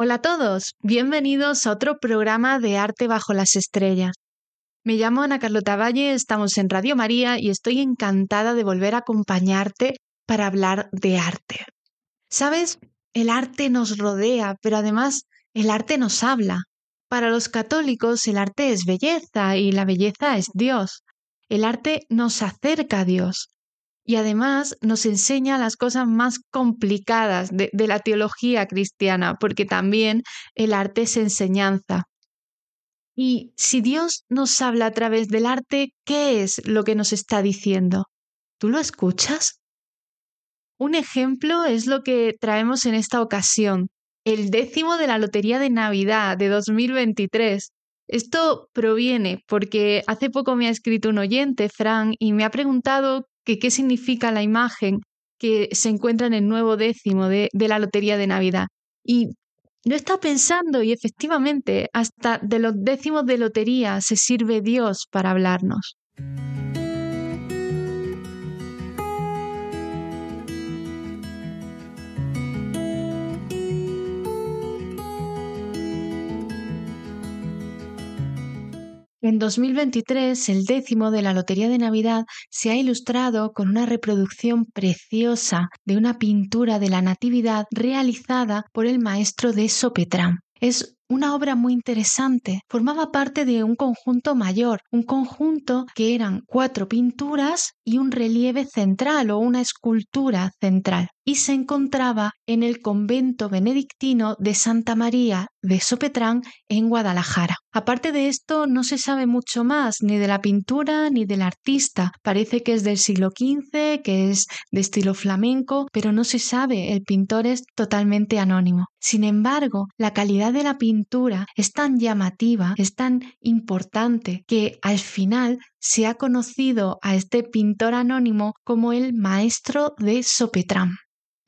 Hola a todos, bienvenidos a otro programa de Arte bajo las estrellas. Me llamo Ana Carlota Valle, estamos en Radio María y estoy encantada de volver a acompañarte para hablar de arte. Sabes, el arte nos rodea, pero además el arte nos habla. Para los católicos el arte es belleza y la belleza es Dios. El arte nos acerca a Dios y además nos enseña las cosas más complicadas de, la teología cristiana, porque también el arte es enseñanza. Y si Dios nos habla a través del arte, ¿qué es lo que nos está diciendo? ¿Tú lo escuchas? Un ejemplo es lo que traemos en esta ocasión, el décimo de la Lotería de Navidad de 2023. Esto proviene porque hace poco me ha escrito un oyente, Fran, y me ha preguntado qué significa la imagen que se encuentra en el nuevo décimo de, la Lotería de Navidad. Y lo está pensando y efectivamente hasta de los décimos de lotería se sirve Dios para hablarnos. En 2023, el décimo de la Lotería de Navidad se ha ilustrado con una reproducción preciosa de una pintura de la Natividad realizada por el maestro de Sopetrán. Es una obra muy interesante. Formaba parte de un conjunto mayor, un conjunto que eran cuatro pinturas y un relieve central o una escultura central y se encontraba en el convento benedictino de Santa María de Sopetrán en Guadalajara. Aparte de esto, no se sabe mucho más ni de la pintura ni del artista. Parece que es del siglo XV, que es de estilo flamenco, pero no se sabe, el pintor es totalmente anónimo. Sin embargo, la calidad de la pintura es tan llamativa, es tan importante, que al final se ha conocido a este pintor anónimo como el maestro de Sopetrán.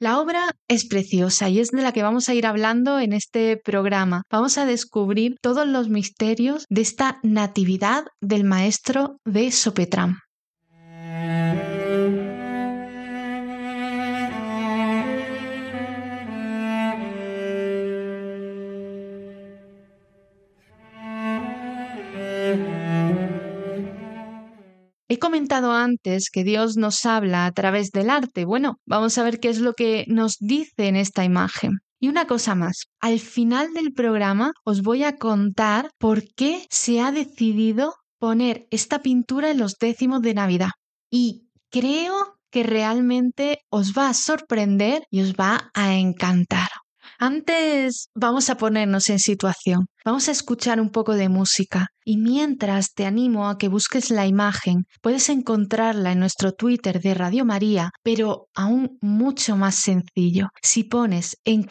La obra es preciosa y es de la que vamos a ir hablando en este programa. Vamos a descubrir todos los misterios de esta natividad del maestro de Sopetrán. He comentado antes que Dios nos habla a través del arte. Bueno, vamos a ver qué es lo que nos dice en esta imagen. Y una cosa más, al final del programa os voy a contar por qué se ha decidido poner esta pintura en los décimos de Navidad. Y creo que realmente os va a sorprender y os va a encantar. Antes vamos a ponernos en situación, vamos a escuchar un poco de música y mientras te animo a que busques la imagen, puedes encontrarla en nuestro Twitter de Radio María, pero aún mucho más sencillo. Si pones en,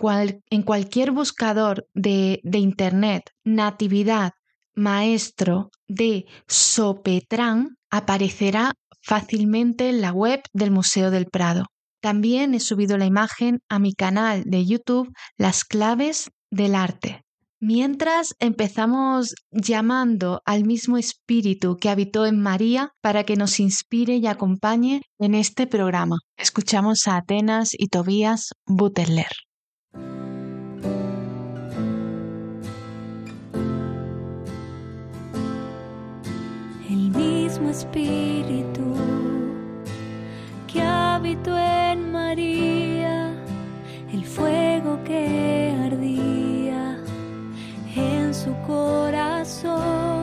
en cualquier buscador de, de Internet Natividad Maestro de Sopetrán, aparecerá fácilmente en la web del Museo del Prado. También he subido la imagen a mi canal de YouTube Las claves del arte. Mientras empezamos llamando al mismo espíritu que habitó en María para que nos inspire y acompañe en este programa. Escuchamos a Atenas y Tobías Butterler. El mismo espíritu que habitó en María, el fuego que ardía en su corazón.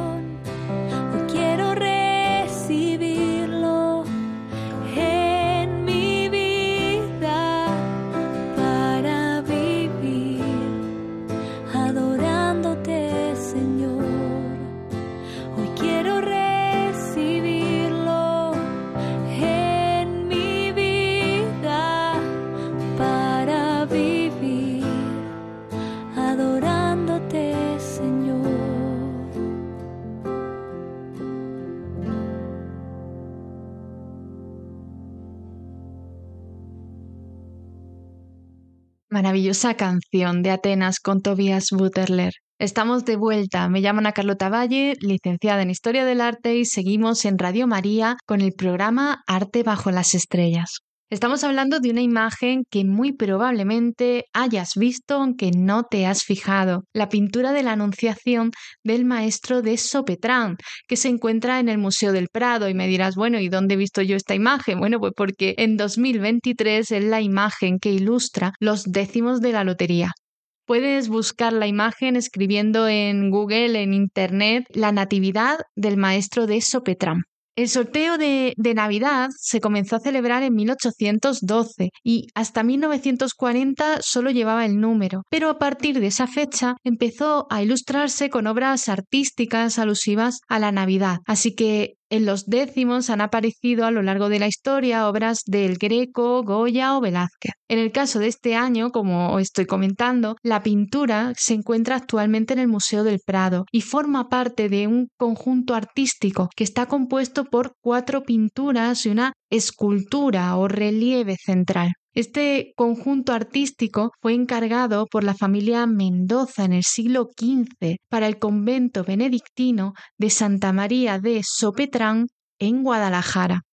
Maravillosa canción de Atenas con Tobias Butterler. Estamos de vuelta. Me llamo Ana Carlota Valle, licenciada en Historia del Arte y seguimos en Radio María con el programa Arte bajo las estrellas. Estamos hablando de una imagen que muy probablemente hayas visto aunque no te has fijado, la pintura de la Anunciación del maestro de Sopetrán, que se encuentra en el Museo del Prado y me dirás, bueno, ¿y dónde he visto yo esta imagen? Bueno, pues porque en 2023 es la imagen que ilustra los décimos de la lotería. Puedes buscar la imagen escribiendo en Google, en Internet, la Natividad del Maestro de Sopetrán. El sorteo de, Navidad se comenzó a celebrar en 1812 y hasta 1940 solo llevaba el número, pero a partir de esa fecha empezó a ilustrarse con obras artísticas alusivas a la Navidad. Así que en los décimos han aparecido a lo largo de la historia obras del Greco, Goya o Velázquez. En el caso de este año, como estoy comentando, la pintura se encuentra actualmente en el Museo del Prado y forma parte de un conjunto artístico que está compuesto por cuatro pinturas y una escultura o relieve central. Este conjunto artístico fue encargado por la familia Mendoza en el siglo XV para el convento benedictino de Santa María de Sopetrán en Guadalajara.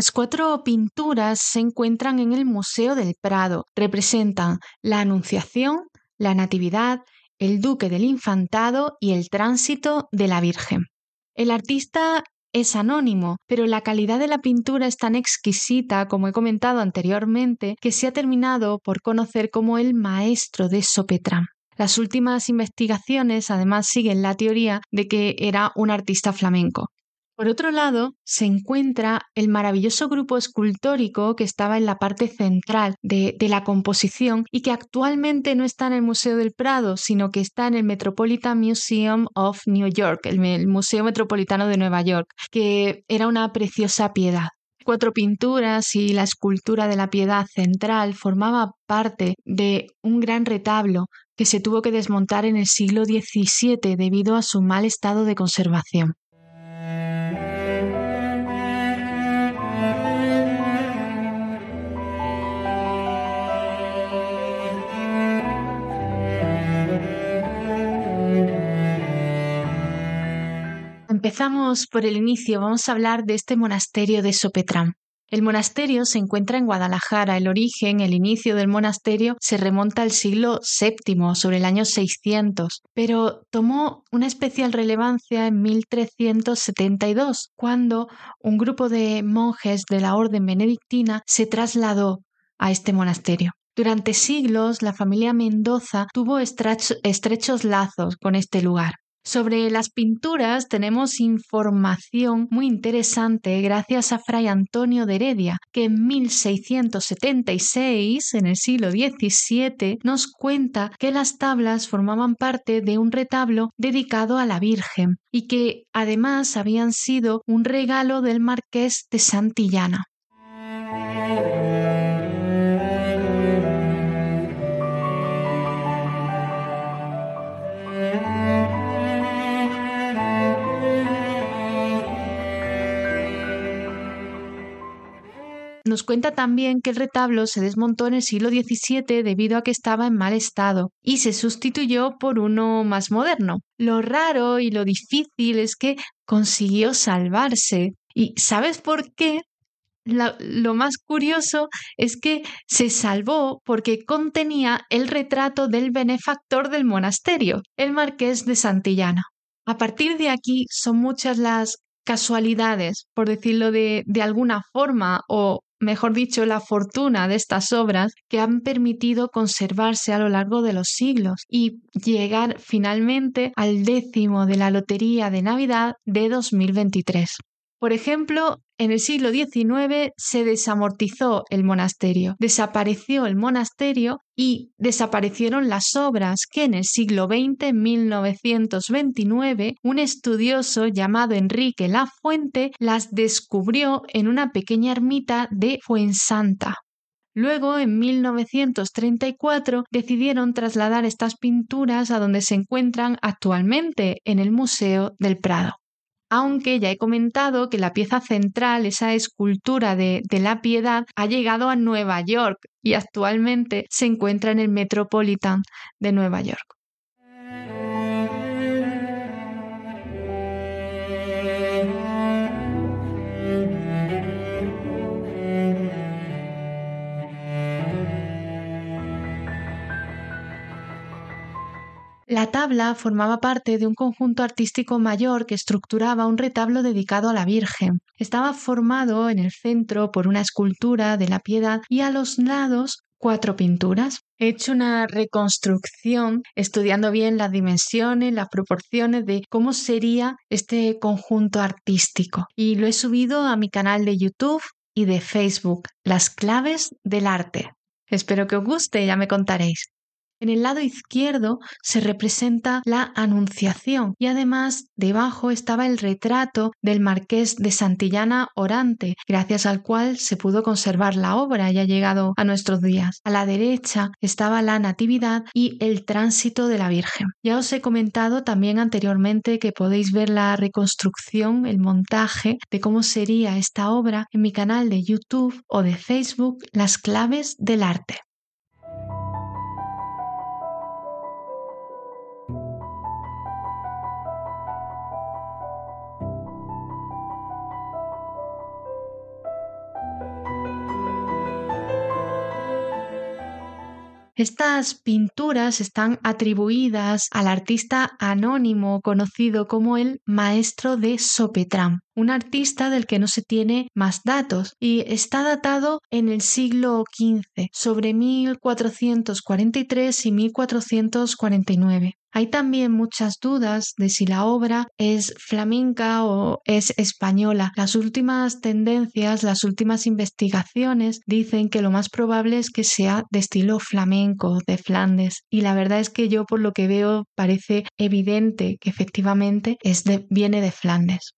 Las cuatro pinturas se encuentran en el Museo del Prado. Representan la Anunciación, la Natividad, el Duque del Infantado y el Tránsito de la Virgen. El artista es anónimo, pero la calidad de la pintura es tan exquisita, como he comentado anteriormente, que se ha terminado por conocer como el maestro de Sopetrán. Las últimas investigaciones además siguen la teoría de que era un artista flamenco. Por otro lado, se encuentra el maravilloso grupo escultórico que estaba en la parte central de, la composición y que actualmente no está en el Museo del Prado, sino que está en el Metropolitan Museum of New York, el Museo Metropolitano de Nueva York, que era una preciosa piedad cuatro pinturas y la escultura de la piedad central formaba parte de un gran retablo que se tuvo que desmontar en el siglo XVII debido a su mal estado de conservación. Empezamos por el inicio, vamos a hablar de este monasterio de Sopetrán. El monasterio se encuentra en Guadalajara. El origen, el inicio del monasterio se remonta al siglo VII, sobre el año 600, pero tomó una especial relevancia en 1372, cuando un grupo de monjes de la orden benedictina se trasladó a este monasterio. Durante siglos, la familia Mendoza tuvo estrechos lazos con este lugar. Sobre las pinturas tenemos información muy interesante gracias a Fray Antonio de Heredia, que en 1676, en el siglo XVII, nos cuenta que las tablas formaban parte de un retablo dedicado a la Virgen y que además habían sido un regalo del marqués de Santillana. Nos cuenta también que el retablo se desmontó en el siglo XVII debido a que estaba en mal estado y se sustituyó por uno más moderno. Lo raro y lo difícil es que consiguió salvarse. ¿Y sabes por qué? lo más curioso es que se salvó porque contenía el retrato del benefactor del monasterio, el marqués de Santillana. A partir de aquí son muchas las casualidades, por decirlo de, de alguna forma, o mejor dicho, la fortuna de estas obras que han permitido conservarse a lo largo de los siglos y llegar finalmente al décimo de la Lotería de Navidad de 2023. Por ejemplo, en el siglo XIX se desamortizó el monasterio, desapareció el monasterio y desaparecieron las obras que en el siglo XX, en 1929, un estudioso llamado Enrique Lafuente las descubrió en una pequeña ermita de Fuensanta. Luego, en 1934, decidieron trasladar estas pinturas a donde se encuentran actualmente, en el Museo del Prado. Aunque ya he comentado que la pieza central, esa escultura de, de la piedad, ha llegado a Nueva York y actualmente se encuentra en el Metropolitan de Nueva York. La tabla formaba parte de un conjunto artístico mayor que estructuraba un retablo dedicado a la Virgen. Estaba formado en el centro por una escultura de la piedad y a los lados cuatro pinturas. He hecho una reconstrucción estudiando bien las dimensiones, las proporciones de cómo sería este conjunto artístico y lo he subido a mi canal de YouTube y de Facebook, Las claves del arte. Espero que os guste, ya me contaréis. En el lado izquierdo se representa la Anunciación y además debajo estaba el retrato del marqués de Santillana Orante, gracias al cual se pudo conservar la obra y ha llegado a nuestros días. A la derecha estaba la Natividad y el tránsito de la Virgen. Ya os he comentado también anteriormente que podéis ver la reconstrucción, el montaje de cómo sería esta obra en mi canal de YouTube o de Facebook Las claves del arte. Estas pinturas están atribuidas al artista anónimo conocido como el maestro de Sopetrán, un artista del que no se tiene más datos y está datado en el siglo XV, sobre 1443 y 1449. Hay también muchas dudas de si la obra es flamenca o es española. Las últimas tendencias, las últimas investigaciones dicen que lo más probable es que sea de estilo flamenco, de Flandes. Y la verdad es que yo por lo que veo parece evidente que efectivamente es viene de Flandes.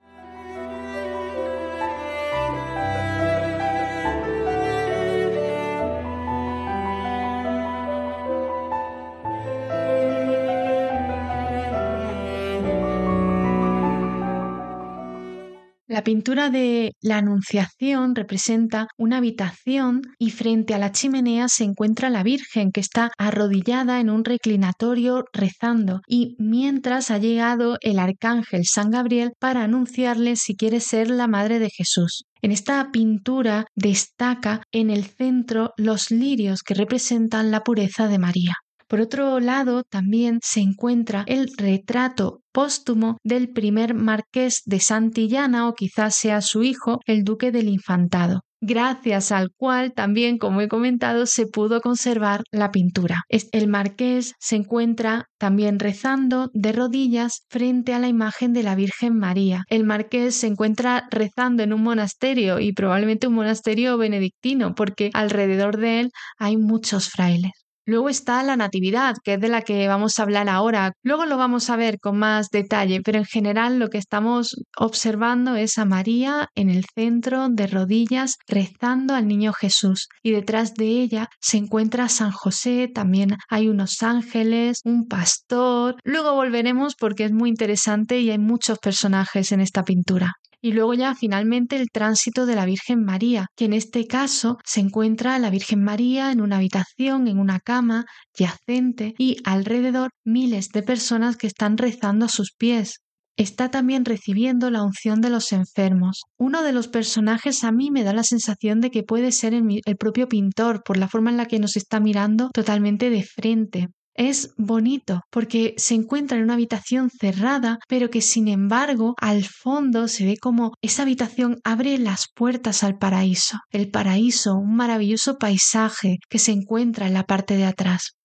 La pintura de la Anunciación representa una habitación y frente a la chimenea se encuentra la Virgen que está arrodillada en un reclinatorio rezando y mientras ha llegado el arcángel San Gabriel para anunciarle si quiere ser la madre de Jesús. En esta pintura destaca en el centro los lirios que representan la pureza de María. Por otro lado, también se encuentra el retrato póstumo del primer marqués de Santillana o quizás sea su hijo, el duque del Infantado gracias al cual también, como he comentado, se pudo conservar la pintura. El marqués se encuentra también rezando de rodillas frente a la imagen de la Virgen María. El marqués se encuentra rezando en un monasterio y probablemente un monasterio benedictino porque alrededor de él hay muchos frailes. Luego está la natividad, que es de la que vamos a hablar ahora. Luego lo vamos a ver con más detalle, pero en general lo que estamos observando es a María en el centro de rodillas rezando al niño Jesús y detrás de ella se encuentra San José, también hay unos ángeles, un pastor. Luego volveremos porque es muy interesante y hay muchos personajes en esta pintura y luego ya finalmente el tránsito de la Virgen María, que en este caso se encuentra la Virgen María en una habitación, en una cama, yacente y alrededor miles de personas que están rezando a sus pies. Está también recibiendo la unción de los enfermos. Uno de los personajes a mí me da la sensación de que puede ser el, el propio pintor por la forma en la que nos está mirando totalmente de frente. Es bonito porque se encuentra en una habitación cerrada, pero que sin embargo al fondo se ve como esa habitación abre las puertas al paraíso. El paraíso, un maravilloso paisaje que se encuentra en la parte de atrás.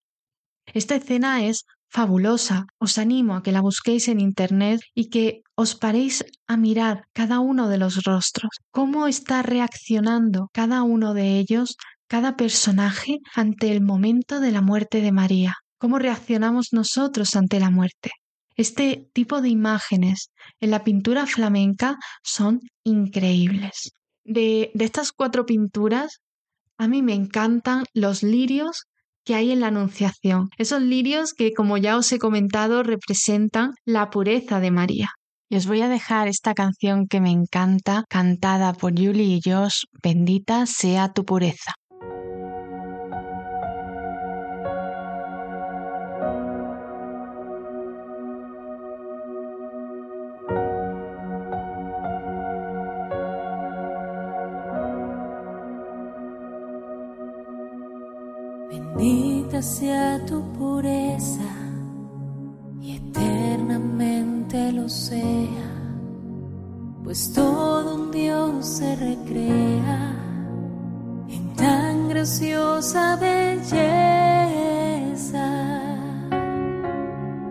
Esta escena es fabulosa. Os animo a que la busquéis en Internet y que os paréis a mirar cada uno de los rostros, cómo está reaccionando cada uno de ellos, cada personaje ante el momento de la muerte de María cómo reaccionamos nosotros ante la muerte. Este tipo de imágenes en la pintura flamenca son increíbles. De, de estas cuatro pinturas, a mí me encantan los lirios que hay en la Anunciación. Esos lirios que, como ya os he comentado, representan la pureza de María. Y os voy a dejar esta canción que me encanta, cantada por Julie y Josh, Bendita sea tu pureza. Bendita sea tu pureza y eternamente lo sea, pues todo un Dios se recrea en tan graciosa belleza.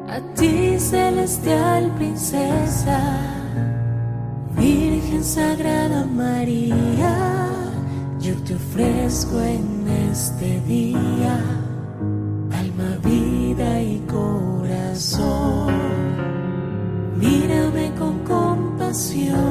A ti celestial princesa, Virgen Sagrada María yo te ofrezco en este día corazón. Mírame con compasión,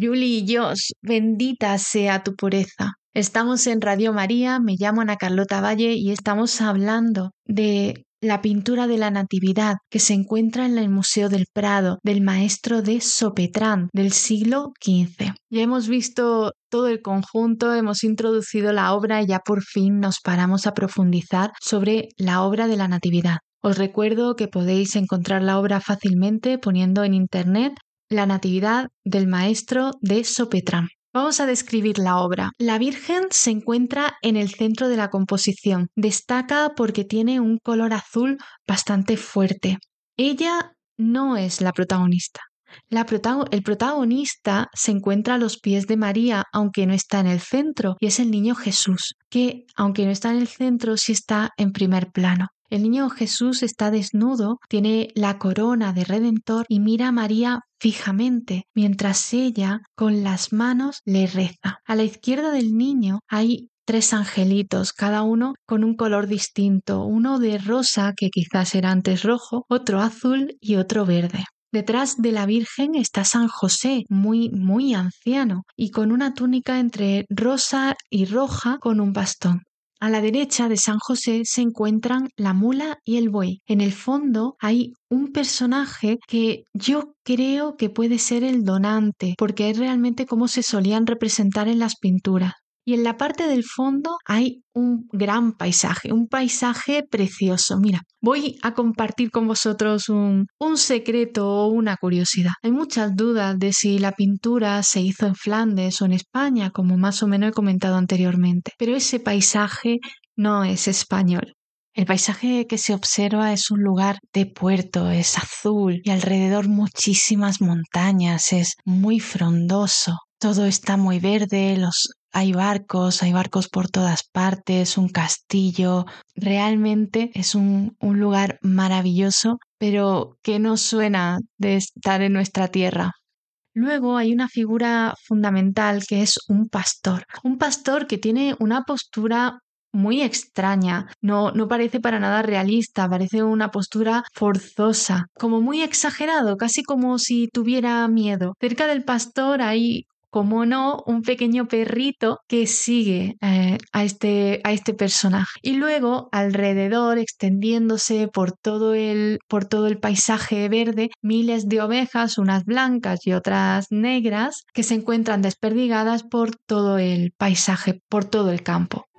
Julie y Josh, bendita sea tu pureza. Estamos en Radio María, me llamo Ana Carlota Valle y estamos hablando de la pintura de la Natividad que se encuentra en el Museo del Prado del maestro de Sopetrán del siglo XV. Ya hemos visto todo el conjunto, hemos introducido la obra y ya por fin nos paramos a profundizar sobre la obra de la Natividad. Os recuerdo que podéis encontrar la obra fácilmente poniendo en internet la Natividad del Maestro de Sopetrán. Vamos a describir la obra. La Virgen se encuentra en el centro de la composición. Destaca porque tiene un color azul bastante fuerte. Ella no es la protagonista. el protagonista se encuentra a los pies de María, aunque no está en el centro, y es el niño Jesús, que, aunque no está en el centro, sí está en primer plano. El niño Jesús está desnudo, tiene la corona de Redentor y mira a María fijamente, mientras ella con las manos le reza. A la izquierda del niño hay tres angelitos, cada uno con un color distinto, uno de rosa, que quizás era antes rojo, otro azul y otro verde. Detrás de la Virgen está San José, muy, muy anciano, y con una túnica entre rosa y roja con un bastón. A la derecha de San José se encuentran la mula y el buey. En el fondo hay un personaje que yo creo que puede ser el donante, porque es realmente como se solían representar en las pinturas. Y en la parte del fondo hay un gran paisaje, un paisaje precioso. Mira, voy a compartir con vosotros un, secreto o una curiosidad. Hay muchas dudas de si la pintura se hizo en Flandes o en España, como más o menos he comentado anteriormente, pero ese paisaje no es español. El paisaje que se observa es un lugar de puerto, es azul y alrededor muchísimas montañas, es muy frondoso. Todo está muy verde, los hay barcos, hay barcos por todas partes, un castillo. Realmente es un, un, lugar maravilloso, pero que no suena de estar en nuestra tierra. Luego hay una figura fundamental que es un pastor. Un pastor que tiene una postura muy extraña, no, no parece para nada realista, parece una postura forzosa, como muy exagerado, casi como si tuviera miedo. Cerca del pastor hay como no, un pequeño perrito que sigue eh, a, este, a este personaje. Y luego, alrededor, extendiéndose por todo, el, por todo el paisaje verde, miles de ovejas, unas blancas y otras negras, que se encuentran desperdigadas por todo el paisaje, por todo el campo.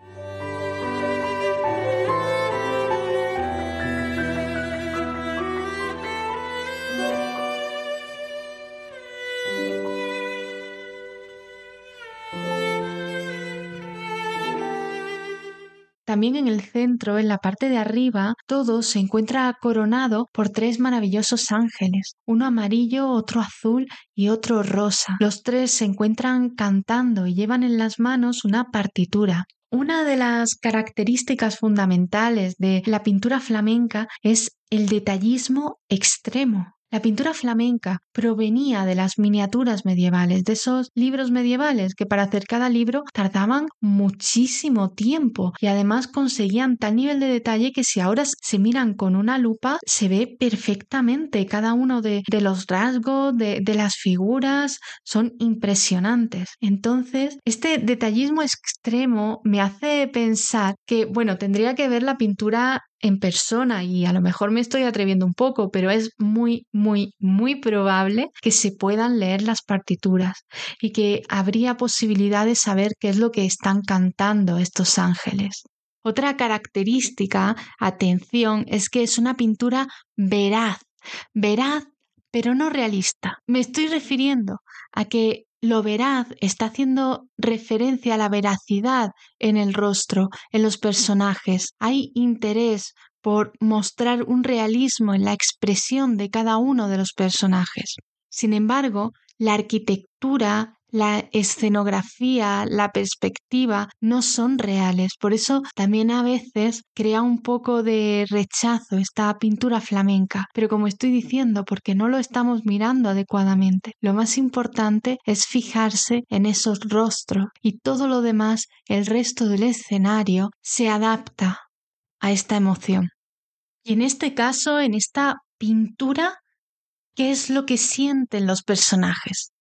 También en el centro, en la parte de arriba, todo se encuentra coronado por tres maravillosos ángeles, uno amarillo, otro azul y otro rosa. Los tres se encuentran cantando y llevan en las manos una partitura. Una de las características fundamentales de la pintura flamenca es el detallismo extremo. La pintura flamenca provenía de las miniaturas medievales, de esos libros medievales que para hacer cada libro tardaban muchísimo tiempo y además conseguían tal nivel de detalle que si ahora se miran con una lupa se ve perfectamente cada uno de, los rasgos, de, las figuras, son impresionantes. Entonces, este detallismo extremo me hace pensar que, bueno, tendría que ver la pintura en persona y a lo mejor me estoy atreviendo un poco, pero es muy, muy, muy probable que se puedan leer las partituras y que habría posibilidad de saber qué es lo que están cantando estos ángeles. Otra característica, atención, es que es una pintura veraz, veraz pero no realista. Me estoy refiriendo a que lo veraz está haciendo referencia a la veracidad en el rostro, en los personajes. Hay interés por mostrar un realismo en la expresión de cada uno de los personajes. Sin embargo, la arquitectura, la escenografía, la perspectiva no son reales. Por eso también a veces crea un poco de rechazo esta pintura flamenca. Pero como estoy diciendo, porque no lo estamos mirando adecuadamente. Lo más importante es fijarse en esos rostros y todo lo demás, el resto del escenario, se adapta a esta emoción. Y en este caso, en esta pintura, ¿qué es lo que sienten los personajes?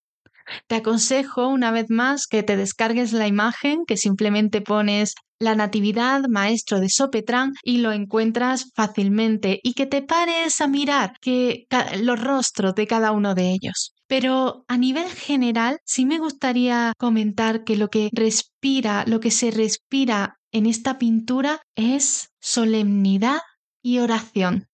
Te aconsejo una vez más que te descargues la imagen, que simplemente pones la Natividad, maestro de Sopetrán, y lo encuentras fácilmente, y que te pares a mirar que, los rostros de cada uno de ellos. Pero a nivel general, sí me gustaría comentar que lo que respira, lo que se respira en esta pintura es solemnidad y oración.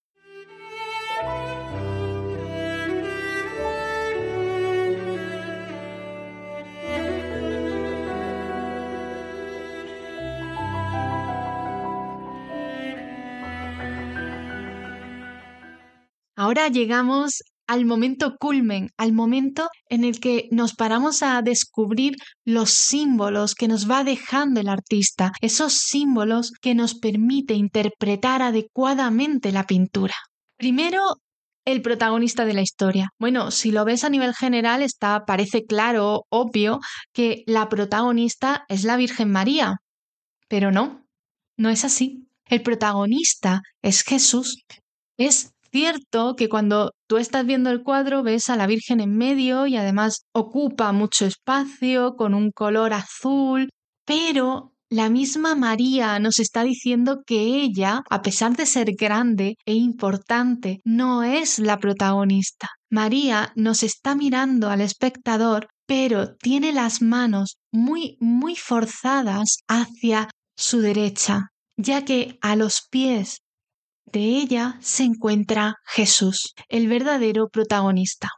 Ahora llegamos al momento culmen, al momento en el que nos paramos a descubrir los símbolos que nos va dejando el artista, esos símbolos que nos permite interpretar adecuadamente la pintura. Primero, el protagonista de la historia. Bueno, si lo ves a nivel general, está, parece claro, obvio, que la protagonista es la Virgen María. Pero no, no es así. El protagonista es Jesús. Es cierto que cuando tú estás viendo el cuadro ves a la Virgen en medio y además ocupa mucho espacio con un color azul, pero la misma María nos está diciendo que ella, a pesar de ser grande e importante, no es la protagonista. María nos está mirando al espectador, pero tiene las manos muy, muy forzadas hacia su derecha, ya que a los pies de ella se encuentra Jesús, el verdadero protagonista.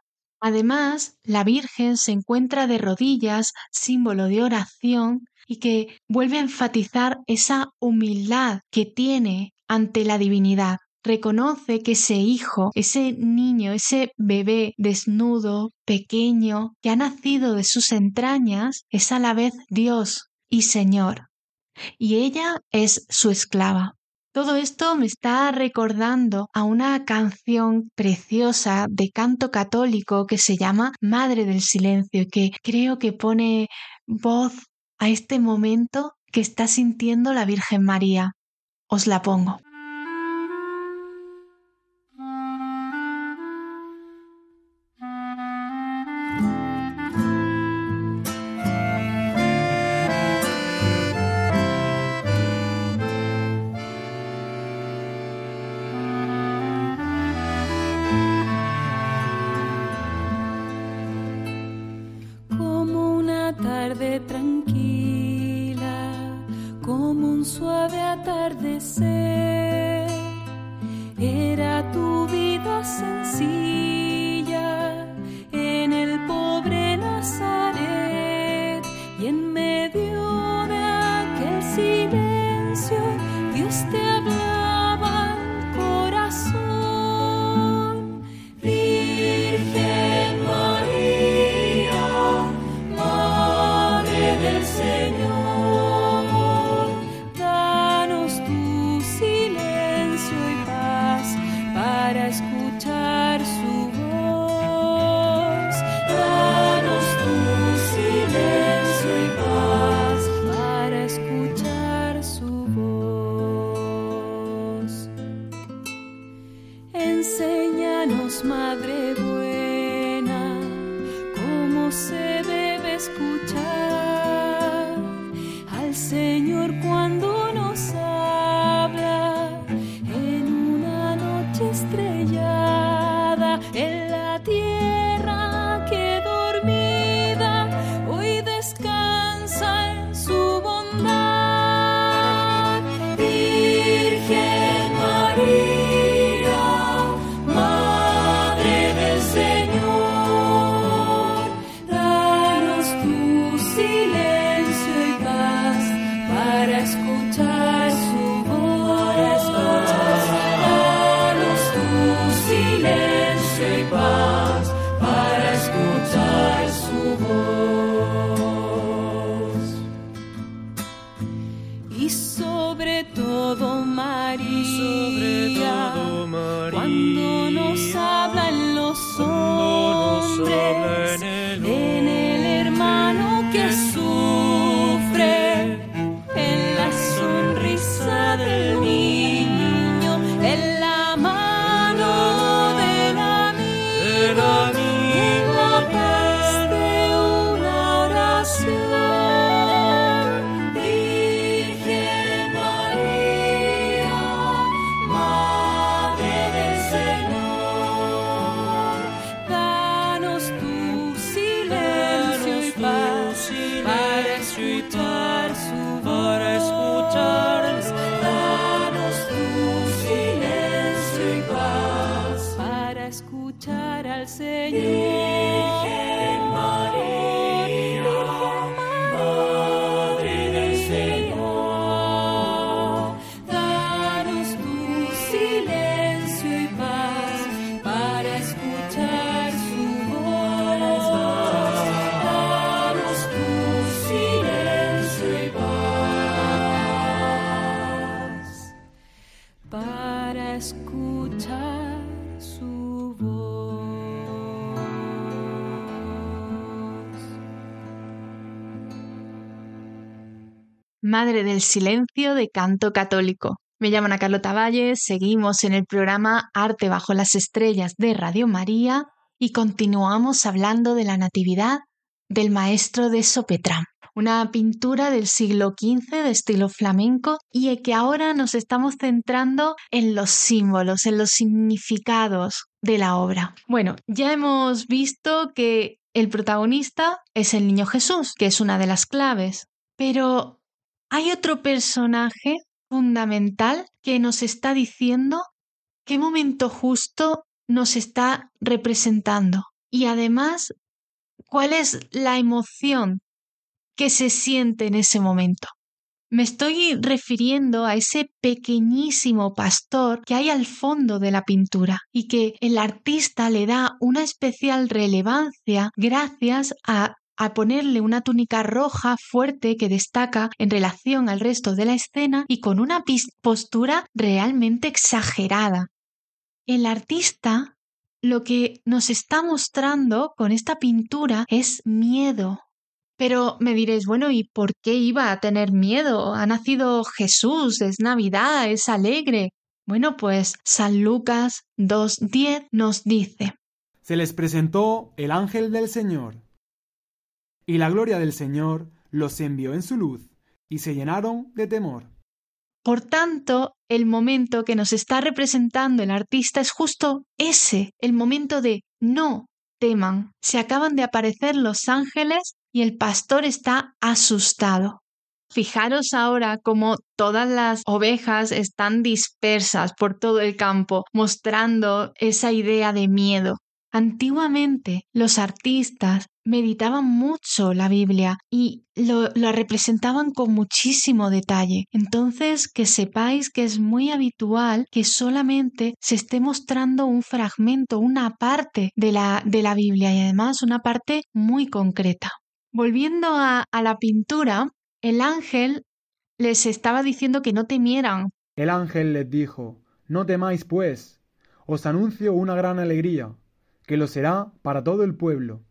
Además, la Virgen se encuentra de rodillas, símbolo de oración, y que vuelve a enfatizar esa humildad que tiene ante la divinidad. Reconoce que ese hijo, ese niño, ese bebé desnudo, pequeño, que ha nacido de sus entrañas, es a la vez Dios y Señor. Y ella es su esclava. Todo esto me está recordando a una canción preciosa de canto católico que se llama Madre del Silencio, que creo que pone voz a este momento que está sintiendo la Virgen María. Os la pongo. Madre del Silencio de Canto Católico. Me llamo Ana Carlota Valles, seguimos en el programa Arte bajo las Estrellas de Radio María y continuamos hablando de la Natividad del Maestro de Sopetrán, una pintura del siglo XV de estilo flamenco y que ahora nos estamos centrando en los símbolos, en los significados de la obra. Bueno, ya hemos visto que el protagonista es el niño Jesús, que es una de las claves, pero hay otro personaje fundamental que nos está diciendo qué momento justo nos está representando y además cuál es la emoción que se siente en ese momento. Me estoy refiriendo a ese pequeñísimo pastor que hay al fondo de la pintura y que el artista le da una especial relevancia gracias a a ponerle una túnica roja fuerte que destaca en relación al resto de la escena y con una postura realmente exagerada. El artista lo que nos está mostrando con esta pintura es miedo. Pero me diréis, bueno, ¿y por qué iba a tener miedo? Ha nacido Jesús, es Navidad, es alegre. Bueno, pues San Lucas 2.10 nos dice, Se les presentó el ángel del Señor y la gloria del Señor los envió en su luz, y se llenaron de temor. Por tanto, el momento que nos está representando el artista es justo ese, el momento de no teman. Se acaban de aparecer los ángeles y el pastor está asustado. Fijaros ahora cómo todas las ovejas están dispersas por todo el campo, mostrando esa idea de miedo. Antiguamente los artistas meditaban mucho la Biblia y lo, la representaban con muchísimo detalle. Entonces, que sepáis que es muy habitual que solamente se esté mostrando un fragmento, una parte de la, de la Biblia y además una parte muy concreta. Volviendo a, a la pintura, el ángel les estaba diciendo que no temieran. El ángel les dijo, No temáis pues, os anuncio una gran alegría, que lo será para todo el pueblo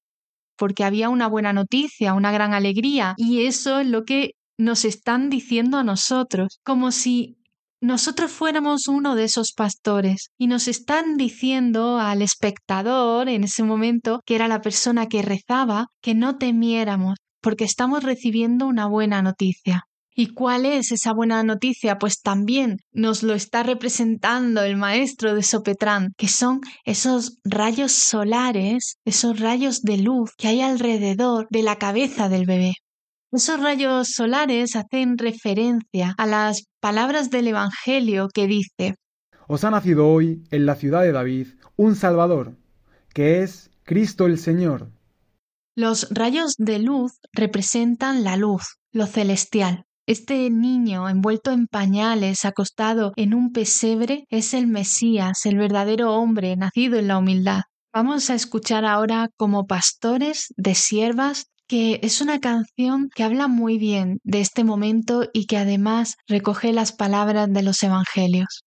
porque había una buena noticia, una gran alegría, y eso es lo que nos están diciendo a nosotros, como si nosotros fuéramos uno de esos pastores y nos están diciendo al espectador en ese momento, que era la persona que rezaba, que no temiéramos, porque estamos recibiendo una buena noticia. ¿Y cuál es esa buena noticia? Pues también nos lo está representando el maestro de Sopetrán, que son esos rayos solares, esos rayos de luz que hay alrededor de la cabeza del bebé. Esos rayos solares hacen referencia a las palabras del Evangelio que dice, Os ha nacido hoy en la ciudad de David un Salvador, que es Cristo el Señor. Los rayos de luz representan la luz, lo celestial. Este niño envuelto en pañales, acostado en un pesebre, es el Mesías, el verdadero hombre nacido en la humildad. Vamos a escuchar ahora como pastores de siervas que es una canción que habla muy bien de este momento y que además recoge las palabras de los evangelios.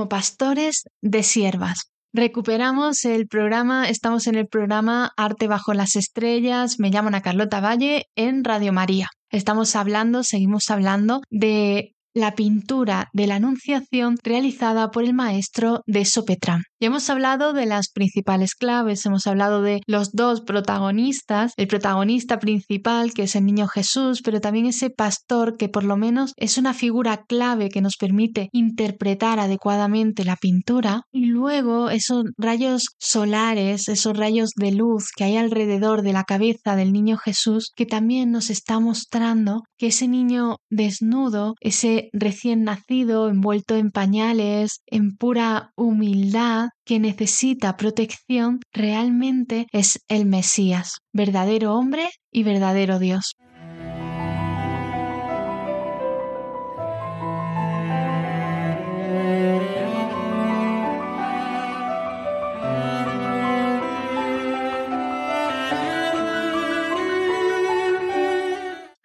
Como pastores de siervas. Recuperamos el programa, estamos en el programa Arte bajo las estrellas, me llamo Ana Carlota Valle en Radio María. Estamos hablando, seguimos hablando de la pintura de la Anunciación realizada por el maestro de Sopetrán. Ya hemos hablado de las principales claves, hemos hablado de los dos protagonistas, el protagonista principal que es el niño Jesús, pero también ese pastor que por lo menos es una figura clave que nos permite interpretar adecuadamente la pintura. Y luego esos rayos solares, esos rayos de luz que hay alrededor de la cabeza del niño Jesús que también nos está mostrando que ese niño desnudo, ese recién nacido envuelto en pañales, en pura humildad, que necesita protección realmente es el Mesías, verdadero hombre y verdadero Dios.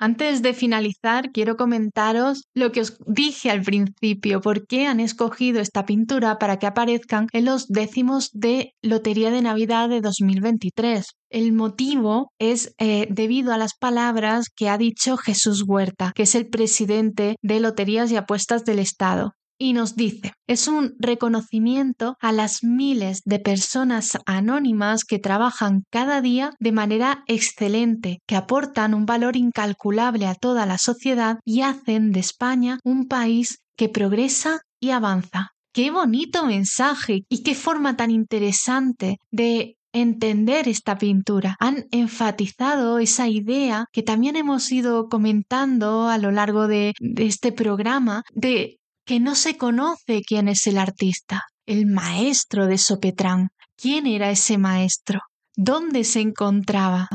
Antes de finalizar, quiero comentaros lo que os dije al principio, por qué han escogido esta pintura para que aparezcan en los décimos de Lotería de Navidad de 2023. El motivo es eh, debido a las palabras que ha dicho Jesús Huerta, que es el presidente de Loterías y Apuestas del Estado y nos dice, es un reconocimiento a las miles de personas anónimas que trabajan cada día de manera excelente, que aportan un valor incalculable a toda la sociedad y hacen de España un país que progresa y avanza. Qué bonito mensaje y qué forma tan interesante de entender esta pintura. Han enfatizado esa idea que también hemos ido comentando a lo largo de, de este programa de que no se conoce quién es el artista, el maestro de Sopetrán. ¿Quién era ese maestro? ¿Dónde se encontraba?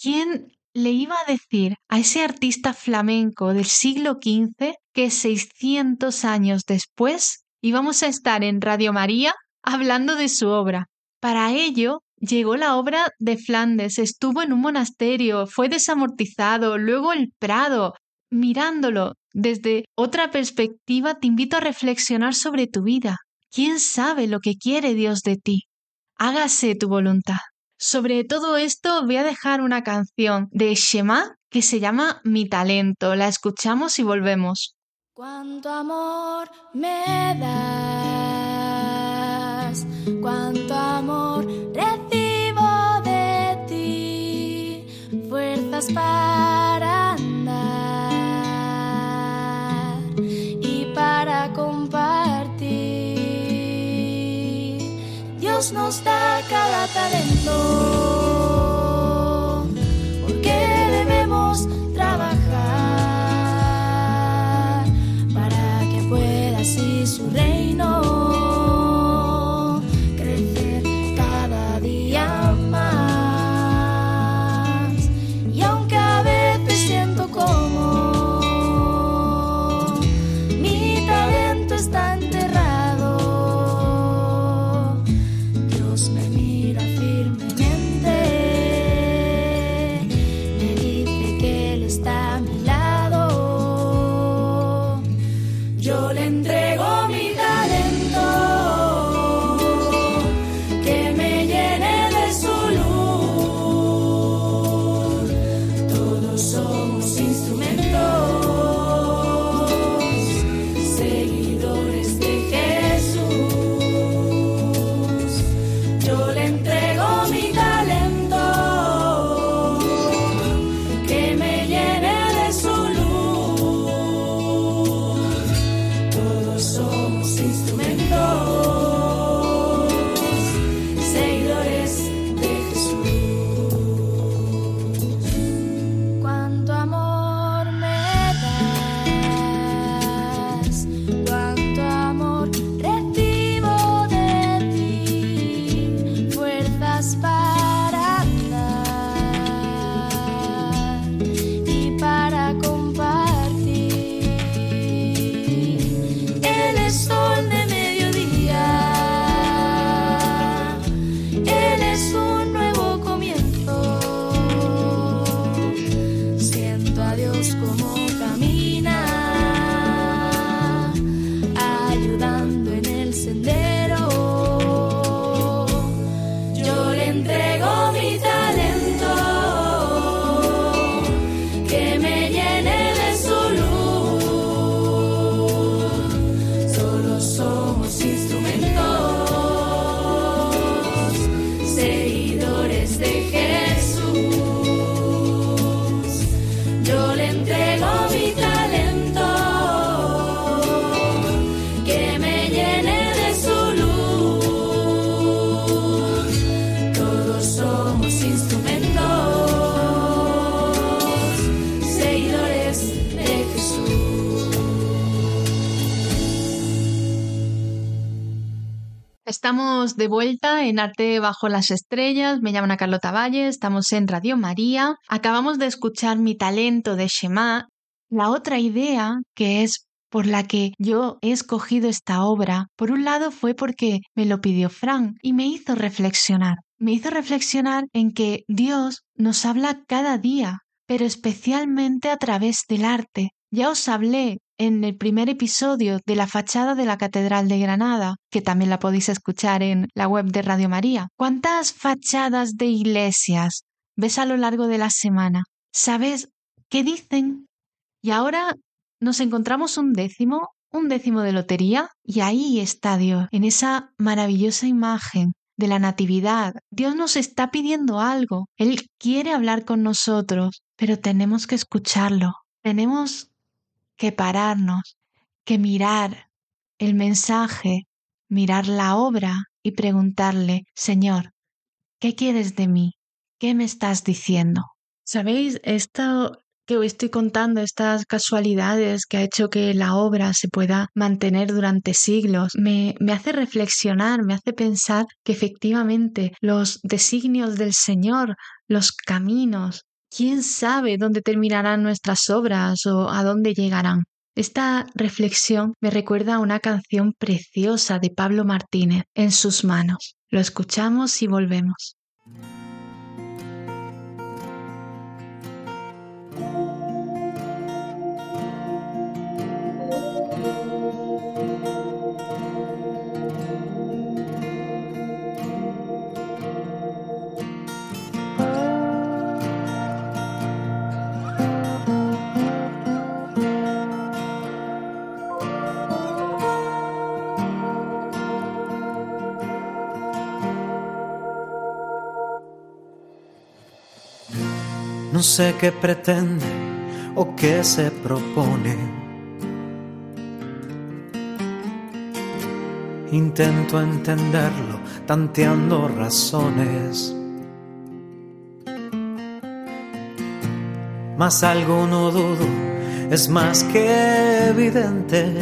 ¿Quién le iba a decir a ese artista flamenco del siglo XV que 600 años después íbamos a estar en Radio María hablando de su obra? Para ello, llegó la obra de Flandes, estuvo en un monasterio, fue desamortizado, luego el Prado, mirándolo desde otra perspectiva, te invito a reflexionar sobre tu vida. ¿Quién sabe lo que quiere Dios de ti? Hágase tu voluntad. Sobre todo esto voy a dejar una canción de Shema que se llama Mi talento. La escuchamos y volvemos. Cuánto amor me das, cuánto amor recibo de ti, fuerzas para Nos da cada talento, De vuelta en Arte Bajo las Estrellas. Me llamo Ana Carlota Valle, estamos en Radio María. Acabamos de escuchar Mi talento de Shema. La otra idea, que es por la que yo he escogido esta obra, por un lado fue porque me lo pidió Frank y me hizo reflexionar. Me hizo reflexionar en que Dios nos habla cada día, pero especialmente a través del arte. Ya os hablé en el primer episodio de la fachada de la Catedral de Granada, que también la podéis escuchar en la web de Radio María. ¿Cuántas fachadas de iglesias ves a lo largo de la semana? ¿Sabes qué dicen? Y ahora nos encontramos un décimo, un décimo de lotería, y ahí está Dios, en esa maravillosa imagen de la Natividad. Dios nos está pidiendo algo. Él quiere hablar con nosotros, pero tenemos que escucharlo. Tenemos que pararnos, que mirar el mensaje, mirar la obra y preguntarle, Señor, ¿qué quieres de mí? ¿Qué me estás diciendo? ¿Sabéis? Esto que hoy estoy contando, estas casualidades que ha hecho que la obra se pueda mantener durante siglos, me, me hace reflexionar, me hace pensar que efectivamente los designios del Señor, los caminos, ¿Quién sabe dónde terminarán nuestras obras o a dónde llegarán? Esta reflexión me recuerda a una canción preciosa de Pablo Martínez, En sus manos. Lo escuchamos y volvemos. No sé qué pretende o qué se propone. Intento entenderlo tanteando razones. Mas algo no dudo, es más que evidente.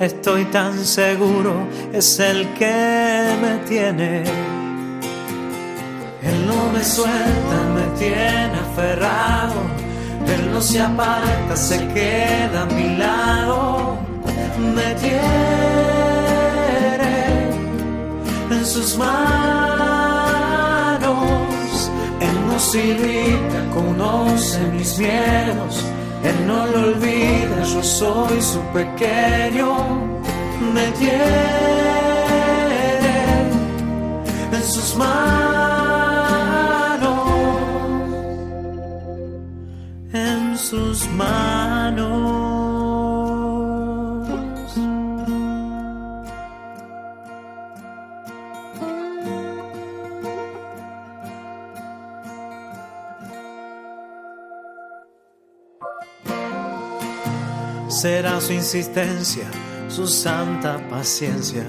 Estoy tan seguro, es el que me tiene no me suelta, me tiene aferrado. Él no se aparta, se queda a mi lado. Me tiene en sus manos. Él no se irrita, conoce mis miedos. Él no lo olvida, yo soy su pequeño. Me tiene en sus manos. Sus manos. Será su insistencia, su santa paciencia.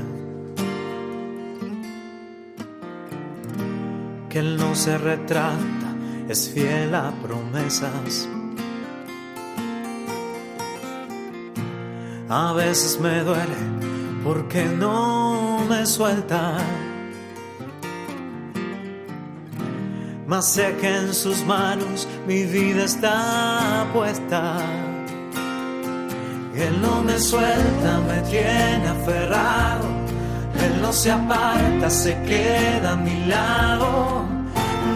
Que él no se retrata, es fiel a promesas. A veces me duele porque no me suelta. Mas sé que en sus manos mi vida está puesta. Él no me suelta, me tiene aferrado. Él no se aparta, se queda a mi lado.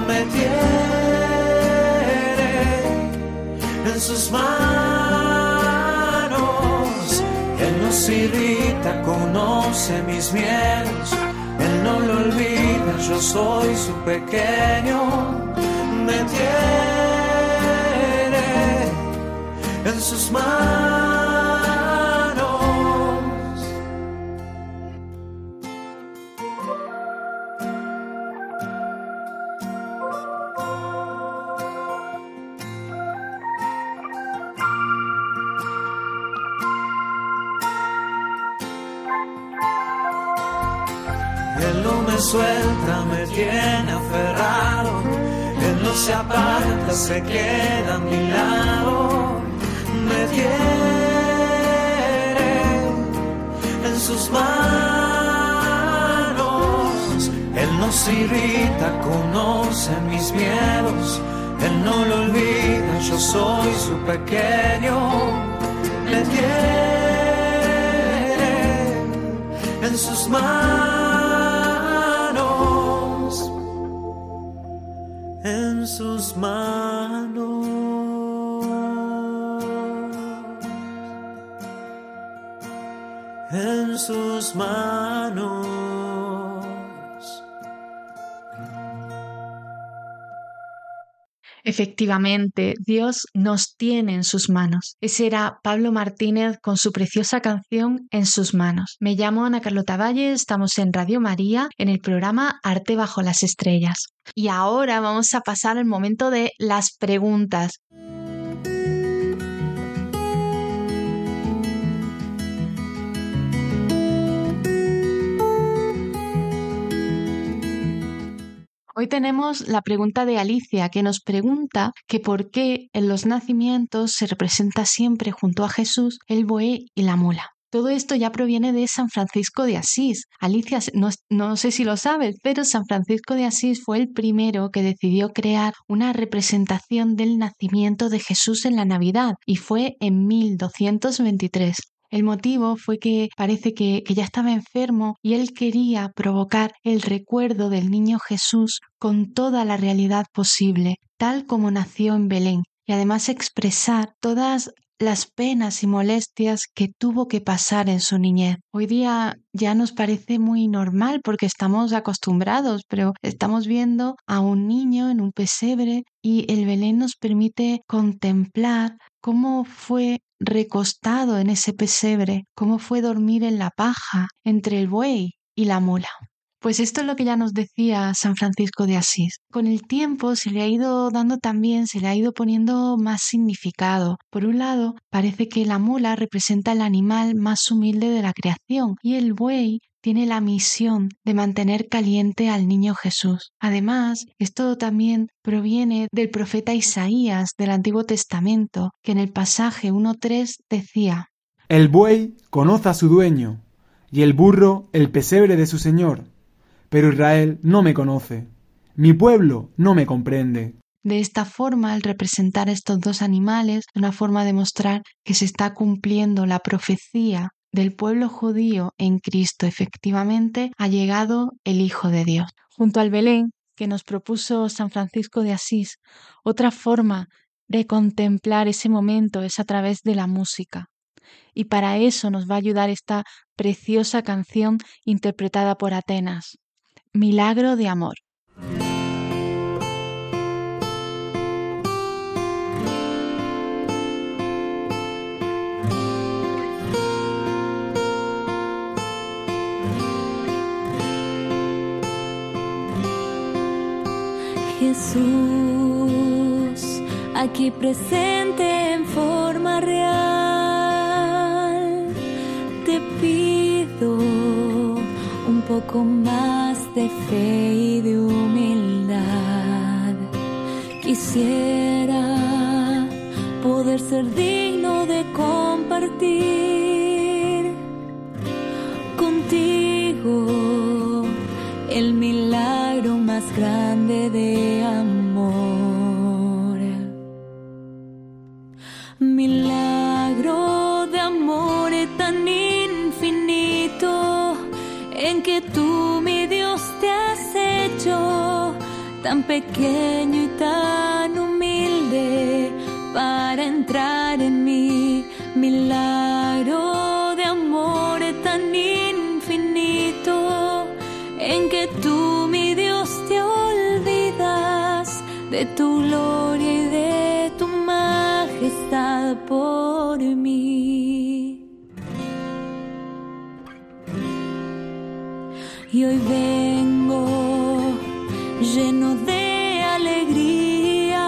Me tiene en sus manos no se irrita, conoce mis miedos, Él no lo olvida, yo soy su pequeño, me tiene en sus manos. suelta me tiene aferrado. Él no se aparta, se queda a mi lado. Me tiene en sus manos. Él no se irrita, conoce mis miedos. Él no lo olvida, yo soy su pequeño. Me tiene en sus manos. En sus Efectivamente, Dios nos tiene en sus manos. Ese era Pablo Martínez con su preciosa canción En sus manos. Me llamo Ana Carlota Valle, estamos en Radio María en el programa Arte bajo las estrellas. Y ahora vamos a pasar al momento de las preguntas. Hoy tenemos la pregunta de Alicia que nos pregunta que por qué en los nacimientos se representa siempre junto a Jesús el buey y la mula. Todo esto ya proviene de San Francisco de Asís. Alicia, no, no, sé si lo sabes, pero San Francisco de Asís fue el primero que decidió crear una representación del nacimiento de Jesús en la Navidad y fue en 1223. El motivo fue que parece que, ya estaba enfermo y él quería provocar el recuerdo del niño Jesús con toda la realidad posible, tal como nació en Belén, y además expresar todas las penas y molestias que tuvo que pasar en su niñez. Hoy día ya nos parece muy normal porque estamos acostumbrados, pero estamos viendo a un niño en un pesebre y el Belén nos permite contemplar cómo fue recostado en ese pesebre, cómo fue dormir en la paja entre el buey y la mula. Pues esto es lo que ya nos decía San Francisco de Asís. Con el tiempo se le ha ido dando también, se le ha ido poniendo más significado. Por un lado, parece que la mula representa el animal más humilde de la creación y el buey tiene la misión de mantener caliente al niño Jesús. Además, esto también proviene del profeta Isaías del Antiguo Testamento, que en el pasaje 1.3 decía, El buey conoce a su dueño, y el burro el pesebre de su señor, pero Israel no me conoce, mi pueblo no me comprende. De esta forma, al representar estos dos animales, una forma de mostrar que se está cumpliendo la profecía del pueblo judío en Cristo efectivamente ha llegado el Hijo de Dios. Junto al Belén que nos propuso San Francisco de Asís, otra forma de contemplar ese momento es a través de la música. Y para eso nos va a ayudar esta preciosa canción interpretada por Atenas, Milagro de Amor. Jesús, aquí presente en forma real, te pido un poco más de fe y de humildad. Quisiera poder ser digno de compartir contigo el milagro más grande de amor. Milagro de amor tan infinito en que tú, mi Dios, te has hecho tan pequeño y tan humilde para entrar en mí. Milagro de tu gloria y de tu majestad por mí. Y hoy vengo lleno de alegría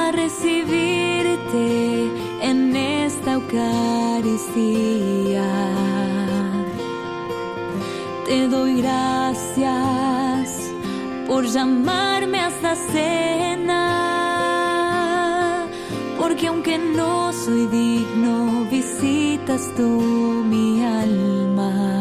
a recibirte en esta Eucaristía te doy gracias por llamarme a esta cena, porque aunque no soy digno, visitas tú mi alma.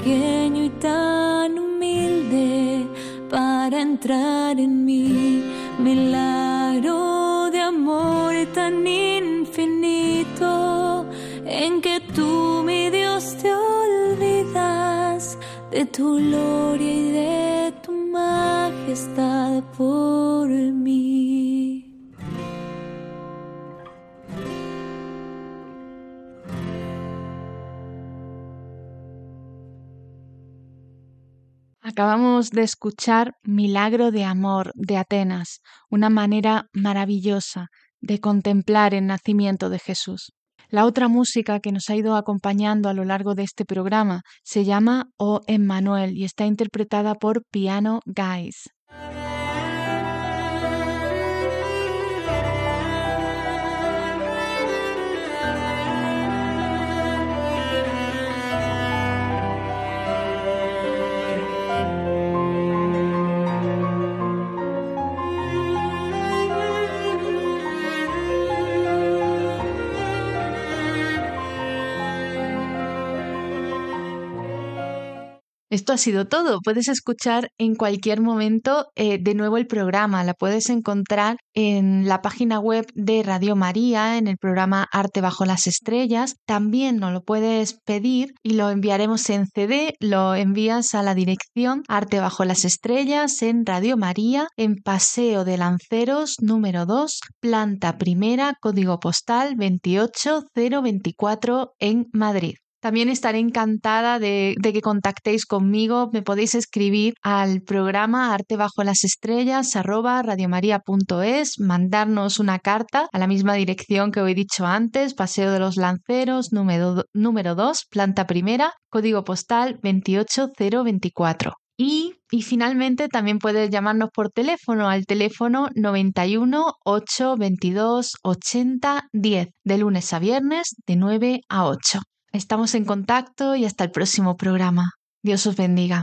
Pequeño y tan humilde para entrar en mí. Milagro de amor tan infinito en que tú, mi Dios, te olvidas de tu gloria y de tu majestad por. Acabamos de escuchar Milagro de Amor de Atenas, una manera maravillosa de contemplar el nacimiento de Jesús. La otra música que nos ha ido acompañando a lo largo de este programa se llama O Emmanuel y está interpretada por Piano Guys. Esto ha sido todo. Puedes escuchar en cualquier momento eh, de nuevo el programa. La puedes encontrar en la página web de Radio María, en el programa Arte bajo las Estrellas. También nos lo puedes pedir y lo enviaremos en CD. Lo envías a la dirección Arte bajo las Estrellas en Radio María, en Paseo de Lanceros número 2, planta primera, código postal 28024 en Madrid. También estaré encantada de, que contactéis conmigo. Me podéis escribir al programa Arte bajo las estrellas arroba radiomaria.es, mandarnos una carta a la misma dirección que os he dicho antes, Paseo de los Lanceros, número, número 2, planta primera, código postal 28024. Y, y, finalmente también puedes llamarnos por teléfono al teléfono 91 822 80 10 de lunes a viernes de 9 a 8. Estamos en contacto y hasta el próximo programa. Dios os bendiga.